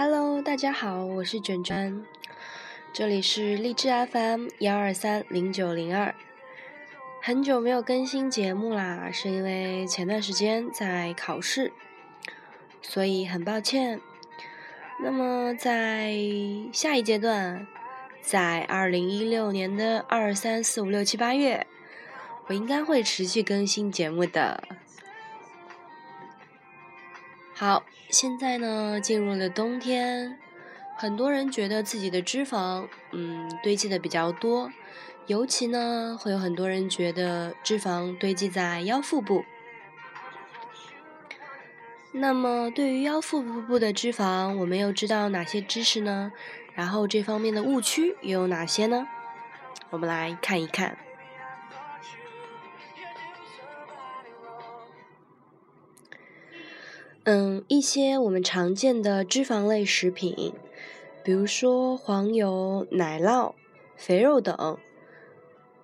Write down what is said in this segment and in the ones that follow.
Hello，大家好，我是卷卷，这里是励志 FM 幺二三零九零二。很久没有更新节目啦，是因为前段时间在考试，所以很抱歉。那么在下一阶段，在二零一六年的二三四五六七八月，我应该会持续更新节目的。好，现在呢进入了冬天，很多人觉得自己的脂肪，嗯，堆积的比较多，尤其呢会有很多人觉得脂肪堆积在腰腹部。那么对于腰腹部的脂肪，我们又知道哪些知识呢？然后这方面的误区又有哪些呢？我们来看一看。嗯，一些我们常见的脂肪类食品，比如说黄油、奶酪、肥肉等，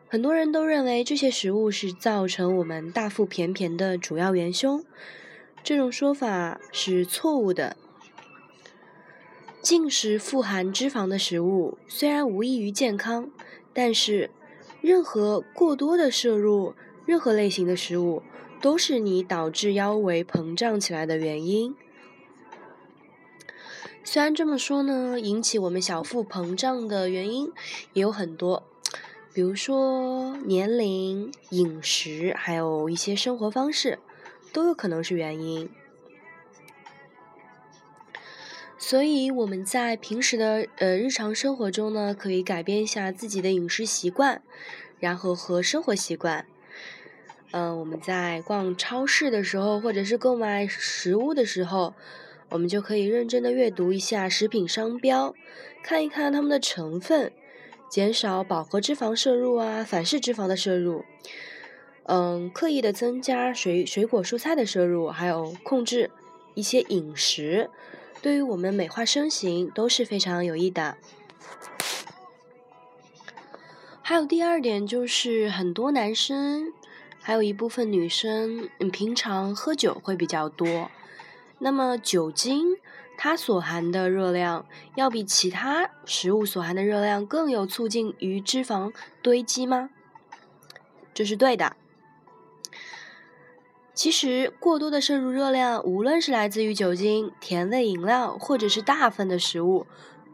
很多人都认为这些食物是造成我们大腹便便的主要元凶。这种说法是错误的。进食富含脂肪的食物虽然无益于健康，但是任何过多的摄入任何类型的食物。都是你导致腰围膨胀起来的原因。虽然这么说呢，引起我们小腹膨胀的原因也有很多，比如说年龄、饮食，还有一些生活方式，都有可能是原因。所以我们在平时的呃日常生活中呢，可以改变一下自己的饮食习惯，然后和生活习惯。嗯，我们在逛超市的时候，或者是购买食物的时候，我们就可以认真的阅读一下食品商标，看一看它们的成分，减少饱和脂肪摄入啊，反式脂肪的摄入。嗯，刻意的增加水水果蔬菜的摄入，还有控制一些饮食，对于我们美化身形都是非常有益的。还有第二点就是很多男生。还有一部分女生，嗯，平常喝酒会比较多。那么酒精它所含的热量，要比其他食物所含的热量更有促进于脂肪堆积吗？这是对的。其实过多的摄入热量，无论是来自于酒精、甜味饮料，或者是大份的食物，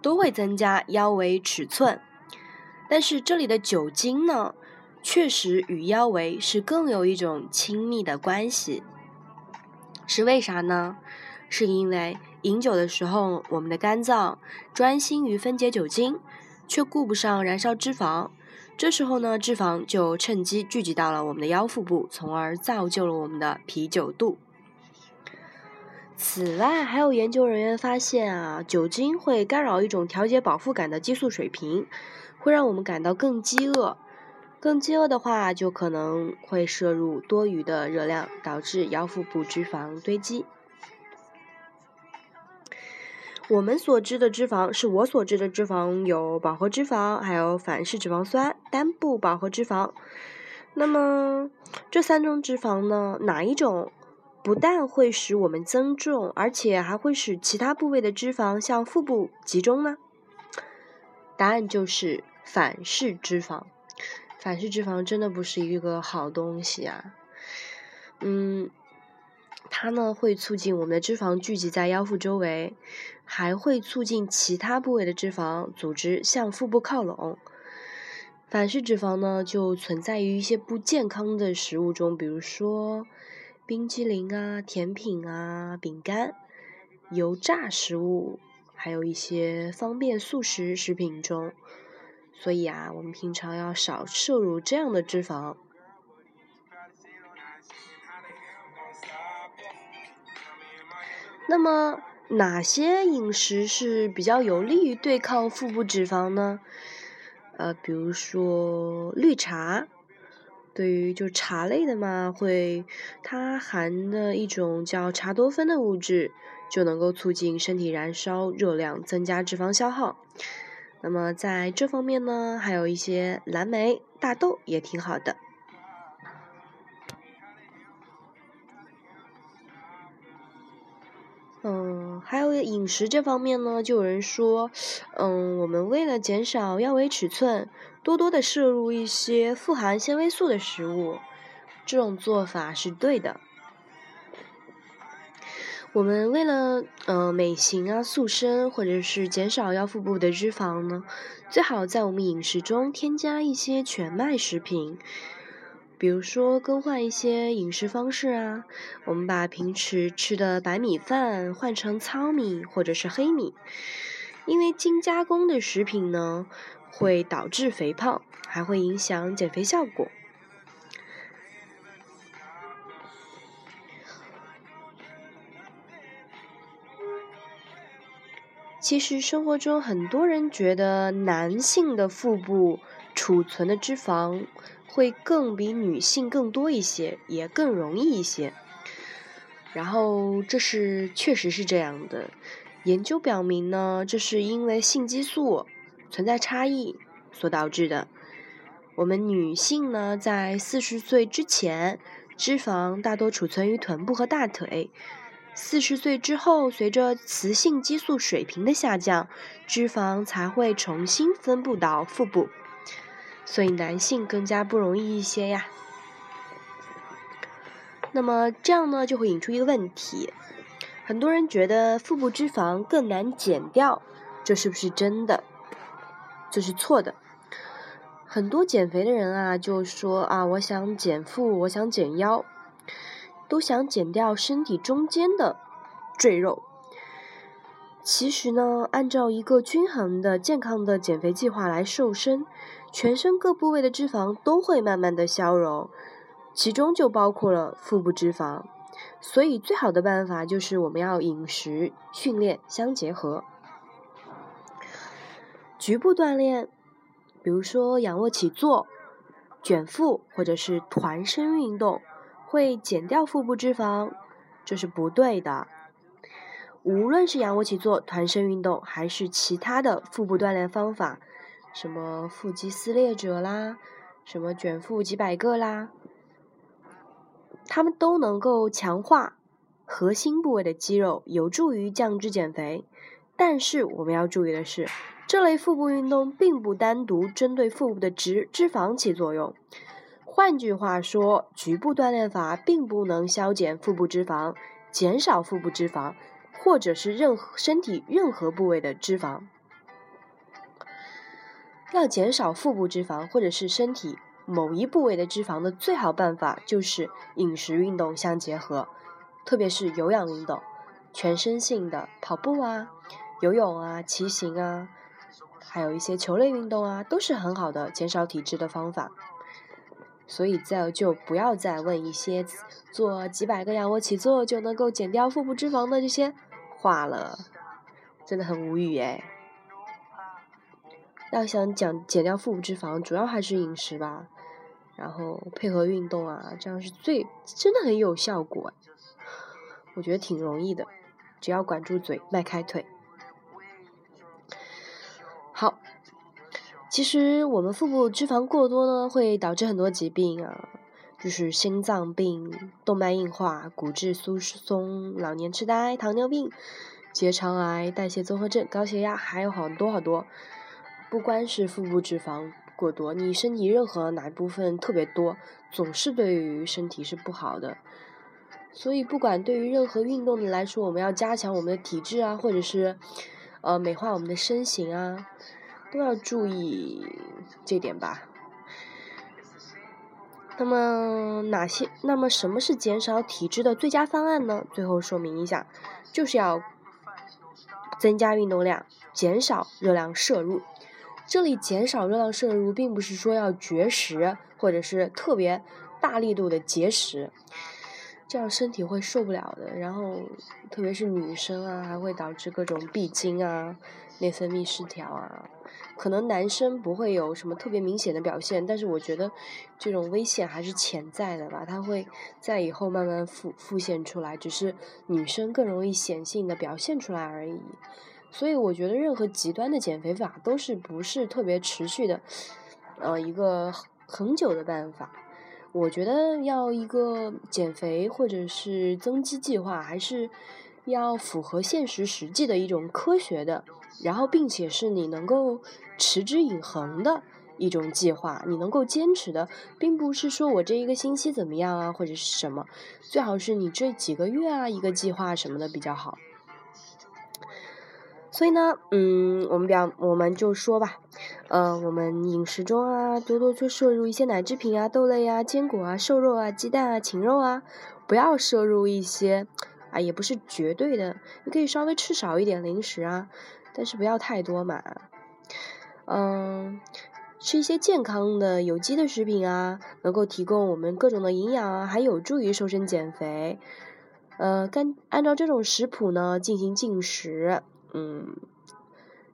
都会增加腰围尺寸。但是这里的酒精呢？确实与腰围是更有一种亲密的关系，是为啥呢？是因为饮酒的时候，我们的肝脏专心于分解酒精，却顾不上燃烧脂肪，这时候呢，脂肪就趁机聚集到了我们的腰腹部，从而造就了我们的啤酒肚。此外，还有研究人员发现啊，酒精会干扰一种调节饱腹感的激素水平，会让我们感到更饥饿。更饥饿的话，就可能会摄入多余的热量，导致腰腹部脂肪堆积。我们所知的脂肪，是我所知的脂肪有饱和脂肪，还有反式脂肪酸、单不饱和脂肪。那么这三种脂肪呢，哪一种不但会使我们增重，而且还会使其他部位的脂肪向腹部集中呢？答案就是反式脂肪。反式脂肪真的不是一个好东西啊，嗯，它呢会促进我们的脂肪聚集在腰腹周围，还会促进其他部位的脂肪组织向腹部靠拢。反式脂肪呢就存在于一些不健康的食物中，比如说冰激凌啊、甜品啊、饼干、油炸食物，还有一些方便速食食品中。所以啊，我们平常要少摄入这样的脂肪。那么，哪些饮食是比较有利于对抗腹部脂肪呢？呃，比如说绿茶，对于就茶类的嘛，会它含的一种叫茶多酚的物质，就能够促进身体燃烧热量，增加脂肪消耗。那么在这方面呢，还有一些蓝莓、大豆也挺好的。嗯，还有饮食这方面呢，就有人说，嗯，我们为了减少腰围尺寸，多多的摄入一些富含纤维素的食物，这种做法是对的。我们为了呃美型啊、塑身，或者是减少腰腹部的脂肪呢，最好在我们饮食中添加一些全麦食品。比如说，更换一些饮食方式啊，我们把平时吃的白米饭换成糙米或者是黑米，因为精加工的食品呢，会导致肥胖，还会影响减肥效果。其实生活中很多人觉得男性的腹部储存的脂肪。会更比女性更多一些，也更容易一些。然后这是确实是这样的。研究表明呢，这是因为性激素存在差异所导致的。我们女性呢，在四十岁之前，脂肪大多储存于臀部和大腿；四十岁之后，随着雌性激素水平的下降，脂肪才会重新分布到腹部。所以男性更加不容易一些呀。那么这样呢，就会引出一个问题：很多人觉得腹部脂肪更难减掉，这是不是真的？这是错的。很多减肥的人啊，就说啊，我想减腹，我想减腰，都想减掉身体中间的赘肉。其实呢，按照一个均衡的、健康的减肥计划来瘦身。全身各部位的脂肪都会慢慢的消融，其中就包括了腹部脂肪。所以最好的办法就是我们要饮食、训练相结合。局部锻炼，比如说仰卧起坐、卷腹或者是团身运动，会减掉腹部脂肪，这是不对的。无论是仰卧起坐、团身运动，还是其他的腹部锻炼方法。什么腹肌撕裂者啦，什么卷腹几百个啦，他们都能够强化核心部位的肌肉，有助于降脂减肥。但是我们要注意的是，这类腹部运动并不单独针对腹部的脂脂肪起作用。换句话说，局部锻炼法并不能消减腹部脂肪，减少腹部脂肪，或者是任何身体任何部位的脂肪。要减少腹部脂肪或者是身体某一部位的脂肪的最好办法就是饮食运动相结合，特别是有氧运动，全身性的跑步啊、游泳啊、骑行啊，还有一些球类运动啊，都是很好的减少体脂的方法。所以再就不要再问一些做几百个仰卧起坐就能够减掉腹部脂肪的这些话了，真的很无语哎。要想减减掉腹部脂肪，主要还是饮食吧，然后配合运动啊，这样是最真的很有效果。我觉得挺容易的，只要管住嘴，迈开腿。好，其实我们腹部脂肪过多呢，会导致很多疾病啊，就是心脏病、动脉硬化、骨质疏松、老年痴呆、糖尿病、结肠癌、代谢综合症、高血压，还有很多好多。不光是腹部脂肪过多，你身体任何哪一部分特别多，总是对于身体是不好的。所以，不管对于任何运动的来说，我们要加强我们的体质啊，或者是呃美化我们的身形啊，都要注意这点吧。那么哪些？那么什么是减少体脂的最佳方案呢？最后说明一下，就是要增加运动量，减少热量摄入。这里减少热量摄入，并不是说要绝食，或者是特别大力度的节食，这样身体会受不了的。然后，特别是女生啊，还会导致各种闭经啊、内分泌失调啊。可能男生不会有什么特别明显的表现，但是我觉得这种危险还是潜在的吧，它会在以后慢慢复复现出来，只是女生更容易显性的表现出来而已。所以我觉得任何极端的减肥法都是不是特别持续的，呃，一个很久的办法。我觉得要一个减肥或者是增肌计划，还是要符合现实实际的一种科学的，然后并且是你能够持之以恒的一种计划，你能够坚持的，并不是说我这一个星期怎么样啊，或者是什么，最好是你这几个月啊一个计划什么的比较好。所以呢，嗯，我们比较，我们就说吧，呃，我们饮食中啊，多多去摄入一些奶制品啊、豆类啊、坚果啊、瘦肉啊、鸡蛋啊、禽肉啊，不要摄入一些，啊，也不是绝对的，你可以稍微吃少一点零食啊，但是不要太多嘛。嗯，吃一些健康的有机的食品啊，能够提供我们各种的营养啊，还有助于瘦身减肥。呃，干按照这种食谱呢进行进食。嗯，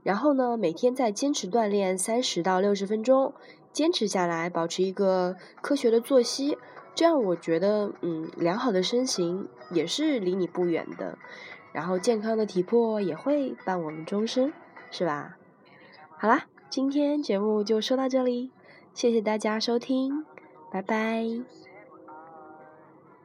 然后呢，每天再坚持锻炼三十到六十分钟，坚持下来，保持一个科学的作息，这样我觉得，嗯，良好的身形也是离你不远的，然后健康的体魄也会伴我们终身，是吧？好啦，今天节目就说到这里，谢谢大家收听，拜拜。